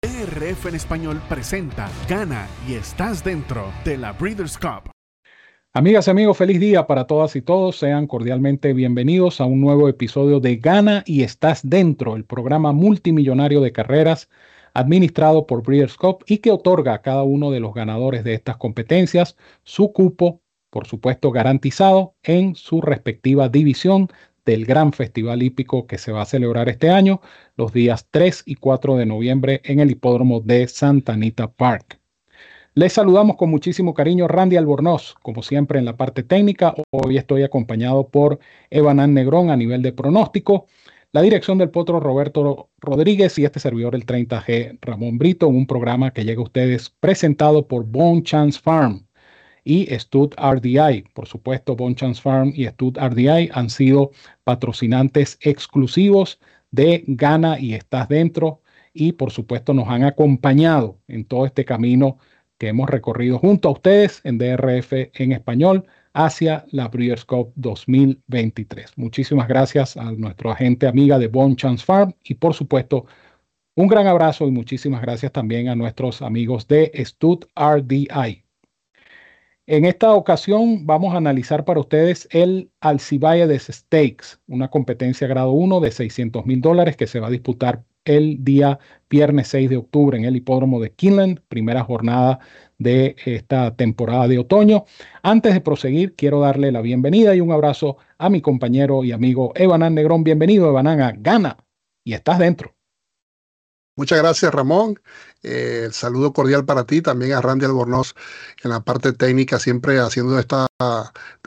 RF en español presenta Gana y estás dentro de la Breeders' Cup. Amigas y amigos, feliz día para todas y todos. Sean cordialmente bienvenidos a un nuevo episodio de Gana y estás dentro, el programa multimillonario de carreras administrado por Breeders' Cup y que otorga a cada uno de los ganadores de estas competencias su cupo, por supuesto garantizado, en su respectiva división del gran festival hípico que se va a celebrar este año, los días 3 y 4 de noviembre en el hipódromo de Santa Anita Park. Les saludamos con muchísimo cariño Randy Albornoz, como siempre en la parte técnica. Hoy estoy acompañado por Evanán Negrón a nivel de pronóstico, la dirección del potro Roberto Rodríguez y este servidor el 30G Ramón Brito, un programa que llega a ustedes presentado por Bone Chance Farm y Stud RDI. Por supuesto, Bonchance Farm y Stud RDI han sido patrocinantes exclusivos de Gana y Estás Dentro y por supuesto nos han acompañado en todo este camino que hemos recorrido junto a ustedes en DRF en español hacia la Breeders' Cup 2023. Muchísimas gracias a nuestra agente amiga de Bonchance Farm y por supuesto un gran abrazo y muchísimas gracias también a nuestros amigos de Stud RDI. En esta ocasión vamos a analizar para ustedes el Alcibiades Stakes, una competencia grado 1 de 600 mil dólares que se va a disputar el día viernes 6 de octubre en el hipódromo de Kinland, primera jornada de esta temporada de otoño. Antes de proseguir, quiero darle la bienvenida y un abrazo a mi compañero y amigo Evanán Negrón. Bienvenido, Evanán, a Gana y estás dentro. Muchas gracias, Ramón. Eh, el saludo cordial para ti, también a Randy Albornoz en la parte técnica, siempre haciendo esta,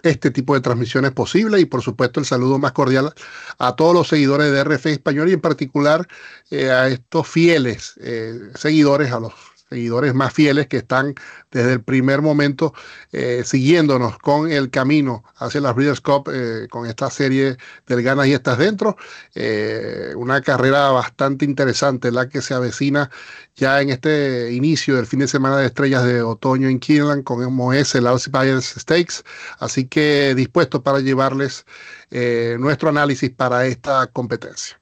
este tipo de transmisiones posible y por supuesto el saludo más cordial a todos los seguidores de RF Español y en particular eh, a estos fieles eh, seguidores, a los seguidores más fieles que están desde el primer momento eh, siguiéndonos con el camino hacia la Breeders' Cup eh, con esta serie del Ganas y Estás Dentro. Eh, una carrera bastante interesante la que se avecina ya en este inicio del fin de semana de estrellas de otoño en Keeneland con MOS, el Alcibiades Stakes. Así que dispuesto para llevarles nuestro análisis para esta competencia.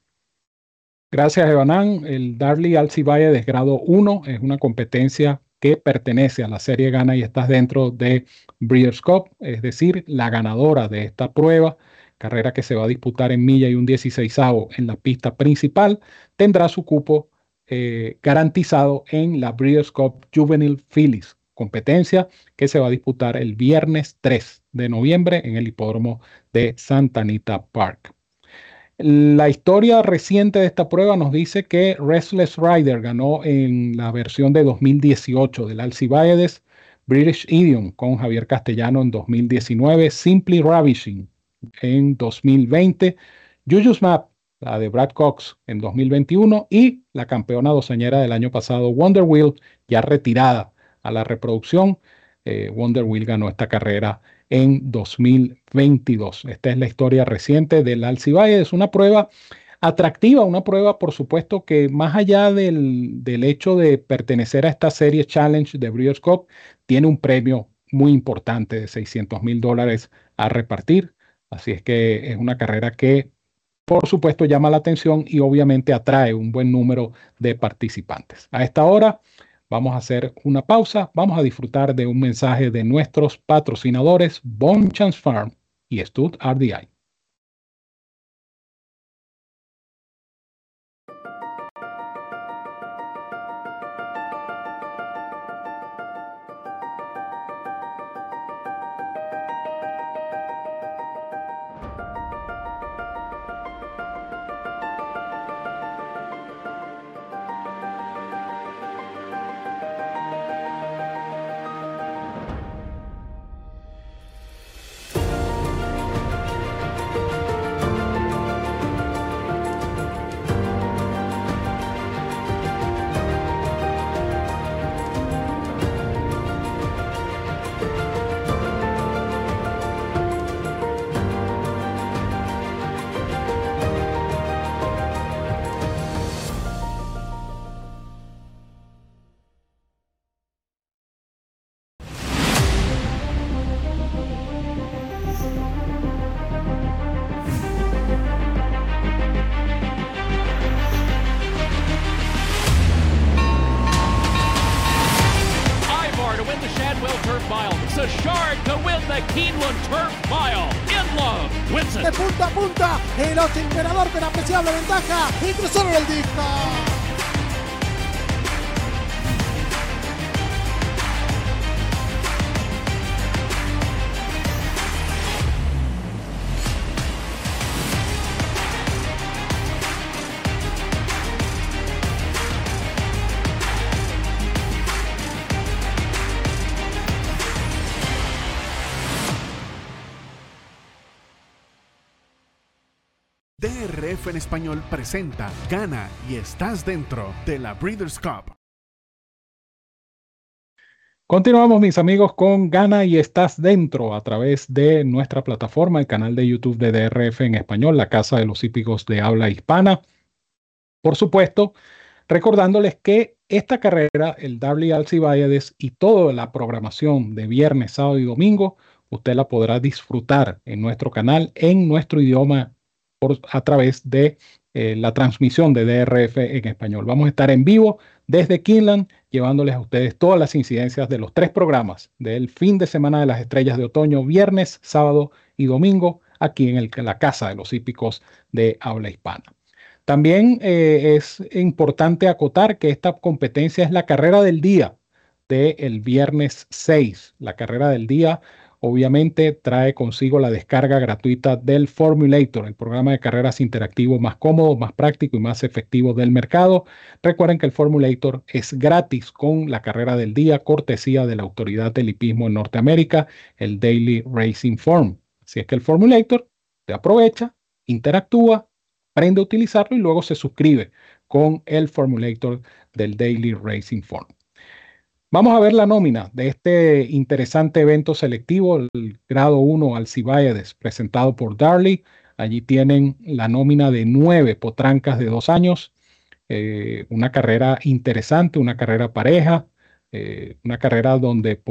Gracias, Evanán. El Darley Alcibiades grado 1 es una competencia que pertenece a la serie Gana y estás dentro de Breeders' Cup, es decir, la ganadora de esta prueba, carrera que se va a disputar en milla y un 16 en la pista principal, tendrá su cupo eh, garantizado en la Breeders' Cup Juvenile Phillies, competencia que se va a disputar el viernes 3 de noviembre en el hipódromo de Santa Anita Park. La historia reciente de esta prueba nos dice que Restless Rider ganó en la versión de 2018 del Alcibiades, British Idiom con Javier Castellano en 2019, Simply Ravishing en 2020, Juju's Map, la de Brad Cox en 2021 y la campeona doceñera del año pasado, Wonder Wheel, ya retirada a la reproducción. Eh, Wonder Wheel ganó esta carrera en 2022. Esta es la historia reciente del Alcibiades. Es una prueba atractiva, una prueba, por supuesto, que más allá del, del, hecho de pertenecer a esta serie Challenge de Breeders' Cup, tiene un premio muy importante de 600 mil dólares a repartir. Así es que es una carrera que, por supuesto, llama la atención y obviamente atrae un buen número de participantes. A esta hora Vamos a hacer una pausa, vamos a disfrutar de un mensaje de nuestros patrocinadores Bonchance Farm y Stud RDI. Apreciable ventaja y cruzaron el disco. En español presenta Gana y estás dentro de la Breeders' Cup. Continuamos mis amigos con Gana y estás dentro a través de nuestra plataforma, el canal de YouTube de DRF en español, la Casa de los Hípicos de habla hispana. Por supuesto, recordándoles que esta carrera, el Darley Alcibiades y toda la programación de viernes, sábado y domingo, usted la podrá disfrutar en nuestro canal en nuestro idioma por, a través de eh, la transmisión de DRF en español. Vamos a estar en vivo desde Kinland, llevándoles a ustedes todas las incidencias de los tres programas del fin de semana de las estrellas de otoño, viernes, sábado y domingo, aquí en, el, la Casa de los Hípicos de habla hispana. También eh, es importante acotar que esta competencia es la carrera del día del viernes 6. La carrera del día obviamente trae consigo la descarga gratuita del Formulator, el programa de carreras interactivo más cómodo, más práctico y más efectivo del mercado. Recuerden que el Formulator es gratis con la carrera del día, cortesía de la autoridad del hipismo en Norteamérica, el Daily Racing Form. Así es que el Formulator te aprovecha, interactúa, aprende a utilizarlo y luego se suscribe con el Formulator del Daily Racing Form. Vamos a ver la nómina de este interesante evento selectivo, el grado 1 Alcibiades, presentado por Darley. Allí tienen la nómina de nueve potrancas de dos años, eh, una carrera interesante, una carrera pareja, eh, una carrera donde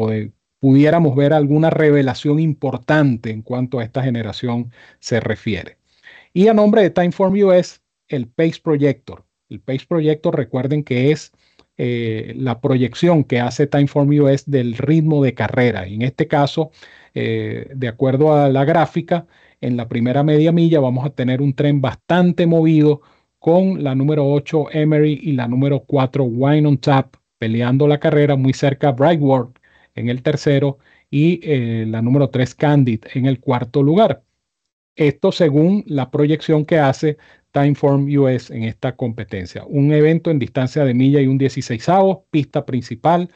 pudiéramos ver alguna revelación importante en cuanto a esta generación se refiere. Y a nombre de Timeform US, el Pace Projector. El Pace Projector, recuerden que es eh, la proyección que hace Timeform US del ritmo de carrera. En este caso, eh, de acuerdo a la gráfica, en la primera media milla vamos a tener un tren bastante movido con la número 8 Emery y la número 4 Wine on Tap peleando la carrera muy cerca Brightwork en el tercero y eh, la número 3 Candid en el cuarto lugar. Esto según la proyección que hace Timeform US en esta competencia. Un evento en distancia de milla y un 16 pista principal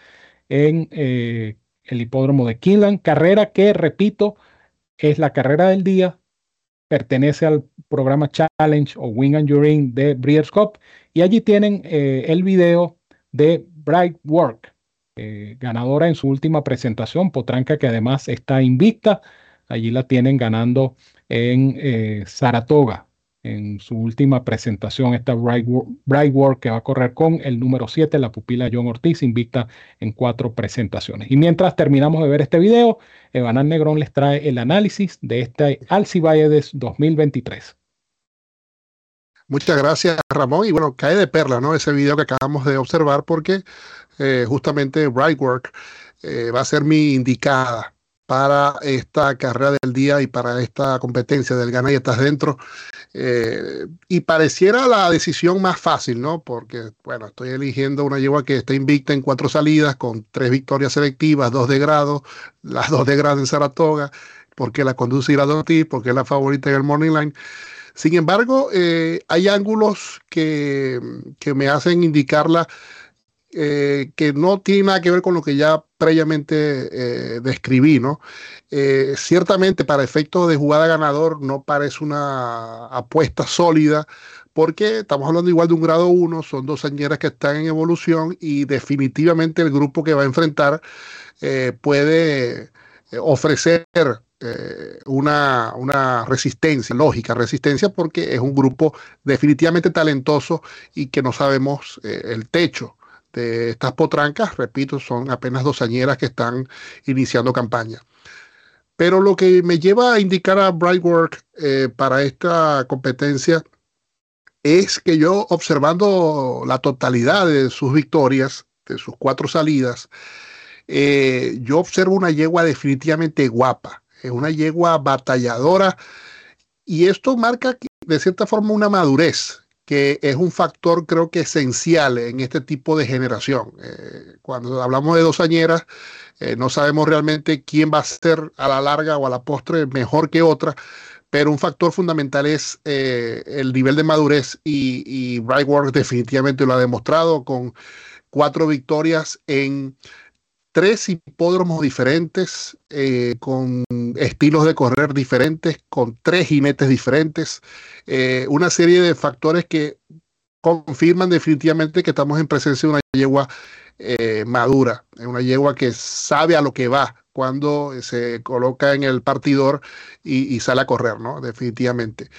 en eh, el hipódromo de Kinland. Carrera que, repito, es la carrera del día, pertenece al programa Challenge o Wing and Urine de Breeders' Cup y allí tienen eh, el video de Bright Work, eh, ganadora en su última presentación, Potranca que además está invicta, allí la tienen ganando en Saratoga, en su última presentación, esta Bright, Work que va a correr con el número 7, la pupila John Ortiz, invicta en cuatro presentaciones. Y mientras terminamos de ver este video, Evanán Negrón les trae el análisis de este Alcibiades 2023. Muchas gracias, Ramón. Y bueno, cae de perla, ¿no? Ese video que acabamos de observar, porque eh, justamente Brightwork eh, va a ser mi indicada para esta carrera del día y para esta competencia del Gana y estás dentro. Eh, y pareciera la decisión más fácil, ¿no? Porque, bueno, estoy eligiendo una yegua que está invicta en cuatro salidas, con tres victorias selectivas, dos de grado, las dos de grado en Saratoga, porque la conduce Ira Ortiz, porque es la favorita en el Morning Line. Sin embargo, eh, hay ángulos que, que, me hacen indicarla eh, que no tiene nada que ver con lo que ya previamente eh, describí, ¿no? Eh, ciertamente para efectos de jugada ganador no parece una apuesta sólida porque estamos hablando igual de un grado 1, son dos señeras que están en evolución y definitivamente el grupo que va a enfrentar puede ofrecer una, resistencia, lógica resistencia, porque es un grupo definitivamente talentoso y que no sabemos el techo de estas potrancas, repito, son apenas dos añeras que están iniciando campaña. Pero lo que me lleva a indicar a Brightwork eh, para esta competencia es que yo, observando la totalidad de sus victorias, de sus cuatro salidas, eh, yo observo una yegua definitivamente guapa, es una yegua batalladora y esto marca de cierta forma una madurez que es un factor creo que esencial en este tipo de generación. Eh, cuando hablamos de dos añeras, eh, no sabemos realmente quién va a ser a la larga o a la postre mejor que otra, pero un factor fundamental es eh, el nivel de madurez y, y definitivamente lo ha demostrado con cuatro victorias en tres hipódromos diferentes, eh, con estilos de correr diferentes, con tres jinetes diferentes, eh, una serie de factores que confirman definitivamente que estamos en presencia de una yegua eh, madura, una yegua que sabe a lo que va cuando se coloca en el partidor y, sale a correr, ¿no? Definitivamente.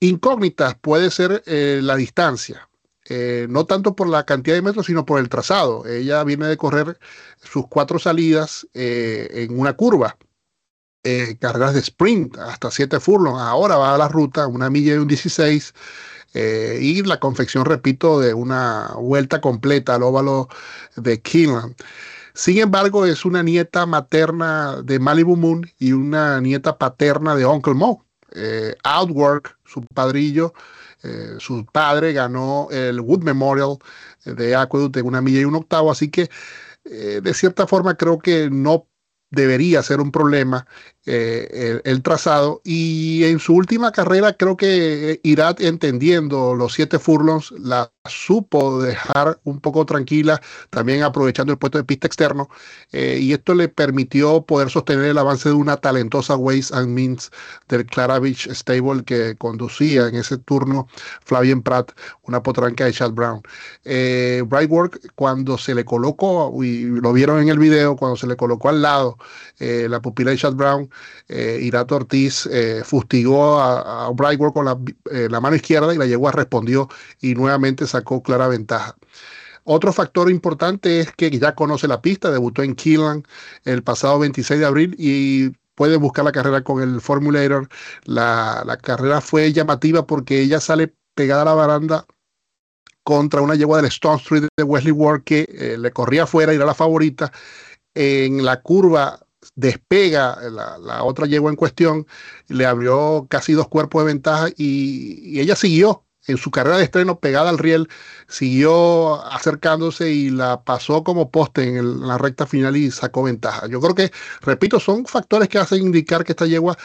Incógnitas puede ser la distancia. Eh, no tanto por la cantidad de metros, sino por el trazado. Ella viene de correr sus cuatro salidas eh, en una curva, eh, cargas de sprint hasta 7 furlongs. Ahora va a la ruta, una milla y un 16. y la confección, repito, de una vuelta completa al óvalo de Keeneland. Sin embargo, es una nieta materna de Malibu Moon y una nieta paterna de Uncle Mo. Outwork, su padrillo, eh, su padre ganó el Wood Memorial de Aqueduct en una milla y un octavo, así que eh, de cierta forma creo que no debería ser un problema eh, el, trazado. Y en su última carrera creo que irá entendiendo los siete furlongs, la supo dejar un poco tranquila, también aprovechando el puesto de pista externo. Eh, y esto le permitió poder sostener el avance de una talentosa Ways and Means del Claravich Stable que conducía en ese turno Flavien Pratt, una potranca de Chad Brown. Eh, Brightwork, cuando se le colocó, y lo vieron en el video, cuando se le colocó al lado eh, la pupila de Chad Brown, Irato Ortiz fustigó a, Brightwork con la, mano izquierda y la yegua respondió y nuevamente sacó clara ventaja. Otro factor importante es que ya conoce la pista, debutó en Keelan el pasado 26 de abril y puede buscar la carrera con el Formulator. La, la carrera fue llamativa porque ella sale pegada a la baranda contra una yegua del Stone Street de Wesley Ward que le corría afuera y era la favorita. En la curva despega la, otra yegua en cuestión, le abrió casi dos cuerpos de ventaja y, ella siguió en su carrera de estreno pegada al riel, siguió acercándose y la pasó como poste en, la recta final y sacó ventaja. Yo creo que, repito, son factores que hacen indicar que esta yegua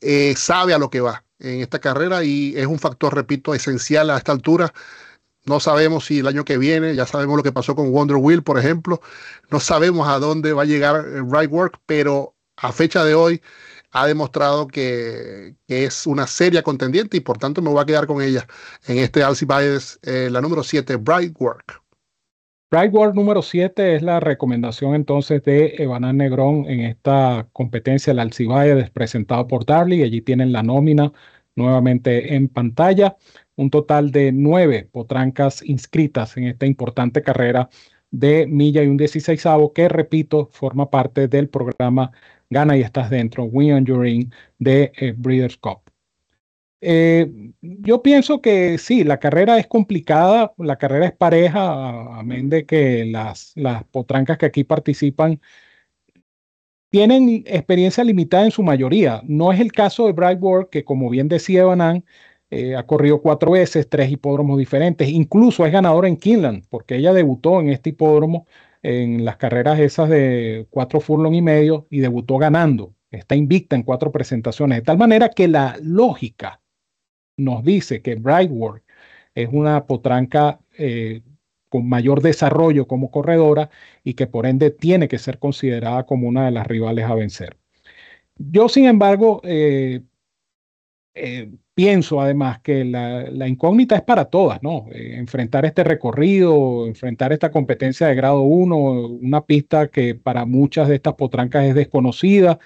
eh, sabe a lo que va en esta carrera y es un factor, repito, esencial a esta altura no sabemos si el año que viene, ya sabemos lo que pasó con Wonder Wheel, por ejemplo. No sabemos a dónde va a llegar Right Work, pero a fecha de hoy ha demostrado que, es una seria contendiente y por tanto me voy a quedar con ella en este Alcibiades, eh, la número 7, Bright Work. Bright Work número 7 es la recomendación entonces de Evanan Negrón en esta competencia, el Alcibiades presentado por Darley. Allí tienen la nómina nuevamente en pantalla un total de nueve potrancas inscritas en esta importante carrera de milla y un 16 que, repito, forma parte del programa Gana y estás dentro, Win on de eh, Breeders' Cup. Eh, yo pienso que sí, la carrera es complicada, la carrera es pareja, amén de que las, las potrancas que aquí participan tienen experiencia limitada en su mayoría. No es el caso de Brightboard, que como bien decía Banan, eh, ha corrido cuatro veces, tres hipódromos diferentes, incluso es ganadora en Kinland, porque ella debutó en este hipódromo en las carreras esas de cuatro furlong y medio y debutó ganando. Está invicta en cuatro presentaciones, de tal manera que la lógica nos dice que Brightwork es una potranca eh, con mayor desarrollo como corredora y que por ende tiene que ser considerada como una de las rivales a vencer. Yo, sin embargo, eh, pienso además que la, incógnita es para todas, ¿no? Eh, enfrentar este recorrido, enfrentar esta competencia de grado 1, una pista que para muchas de estas potrancas es desconocida,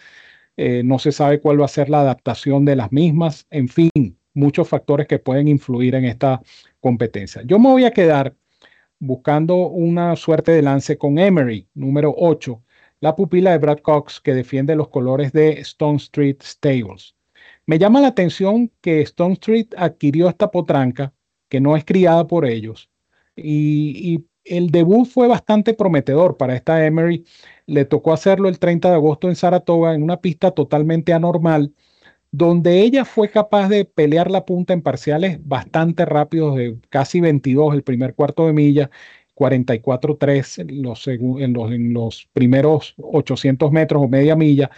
eh, no se sabe cuál va a ser la adaptación de las mismas, en fin, muchos factores que pueden influir en esta competencia. Yo me voy a quedar buscando una suerte de lance con Emery, número 8, la pupila de Brad Cox que defiende los colores de Stone Street Stables. Me llama la atención que Stone Street adquirió esta potranca, que no es criada por ellos, y, el debut fue bastante prometedor para esta Emery. Le tocó hacerlo el 30 de agosto en Saratoga en una pista totalmente anormal, donde ella fue capaz de pelear la punta en parciales bastante rápidos, de casi 22 el primer cuarto de milla, 44.3 en los, en, en los primeros 800 metros o media milla.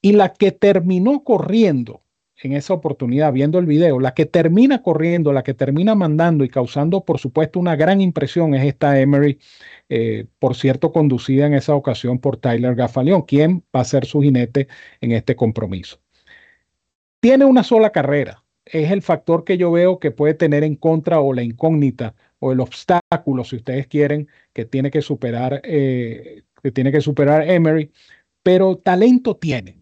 Y la que terminó corriendo en esa oportunidad, viendo el video, la que termina corriendo, la que termina mandando y causando, por supuesto, una gran impresión es esta Emery, eh, por cierto, conducida en esa ocasión por Tyler Gaffalion, quien va a ser su jinete en este compromiso. Tiene una sola carrera, es el factor que yo veo que puede tener en contra o la incógnita o el obstáculo, si ustedes quieren, que tiene que superar, eh, que tiene que superar Emery, pero talento tiene,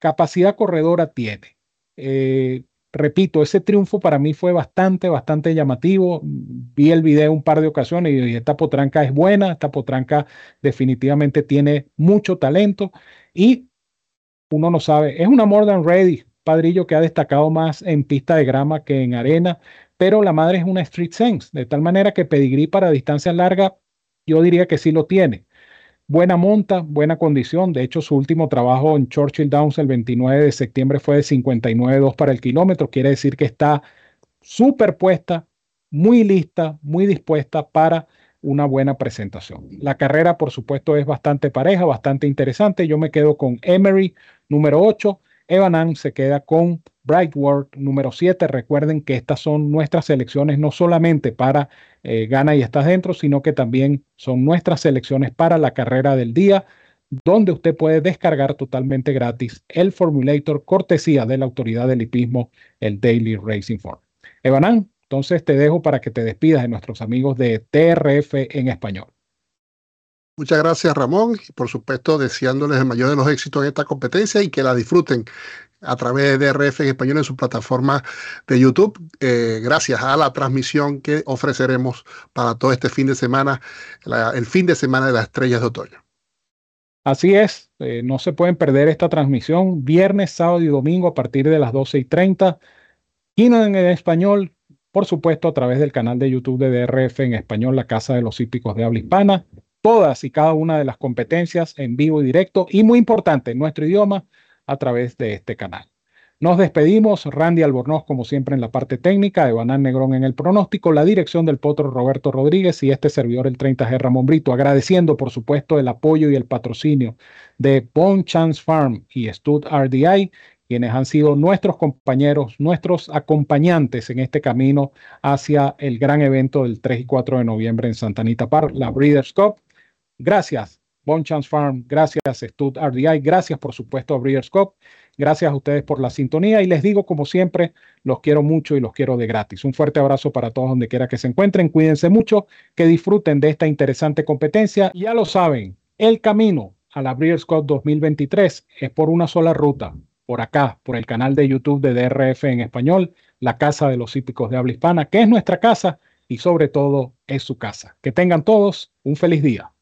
capacidad corredora tiene. Eh, repito, ese triunfo para mí fue bastante, bastante llamativo. Vi el video un par de ocasiones y esta potranca es buena, esta potranca definitivamente tiene mucho talento y uno no sabe, es una more than ready, padrillo que ha destacado más en pista de grama que en arena, pero la madre es una street sense, de tal manera que pedigrí para distancia larga, yo diría que sí lo tiene buena monta, buena condición. De hecho, su último trabajo en Churchill Downs el 29 de septiembre fue de 59.2 para el kilómetro. Quiere decir que está superpuesta, muy lista, muy dispuesta para una buena presentación. La carrera, por supuesto, es bastante pareja, bastante interesante. Yo me quedo con Emery, número 8. Evan se queda con Brightwork número 7. Recuerden que estas son nuestras selecciones no solamente para eh, Gana y Estás Dentro, sino que también son nuestras selecciones para la carrera del día, donde usted puede descargar totalmente gratis el Formulator cortesía de la autoridad del hipismo, el Daily Racing Form. Evanán, entonces te dejo para que te despidas de nuestros amigos de TRF en español. Muchas gracias Ramón y por supuesto deseándoles el mayor de los éxitos en esta competencia y que la disfruten a través de RF en español en su plataforma de YouTube, eh, gracias a la transmisión que ofreceremos para todo este fin de semana, el fin de semana de las estrellas de otoño. Así es, eh, no se pueden perder esta transmisión viernes, sábado y domingo a partir de las 12 y 30. Y en español, por supuesto, a través del canal de YouTube de DRF en español, la Casa de los Hípicos de Habla Hispana. Todas y cada una de las competencias en vivo y directo. Y muy importante, nuestro idioma a través de este canal. Nos despedimos, Randy Albornoz como siempre en la parte técnica, Evanán Negrón en el pronóstico, la dirección del potro Roberto Rodríguez y este servidor el 30G Ramón Brito, agradeciendo por supuesto el apoyo y el patrocinio de Bone Chance Farm y Stud RDI, quienes han sido nuestros compañeros, nuestros acompañantes en este camino hacia el gran evento del 3 y 4 de noviembre en Santa Anita Park, la Breeders' Cup. Gracias Bon Chance Farm, gracias Stud RDI, gracias por supuesto a Breeders' Cup, gracias a ustedes por la sintonía y les digo como siempre, los quiero mucho y los quiero de gratis. Un fuerte abrazo para todos donde quiera que se encuentren, cuídense mucho, que disfruten de esta interesante competencia. Ya lo saben, el camino a la Breeders' Cup 2023 es por una sola ruta, por acá, por el canal de YouTube de DRF en español, la Casa de los Hípicos de Habla Hispana, que es nuestra casa y sobre todo es su casa. Que tengan todos un feliz día.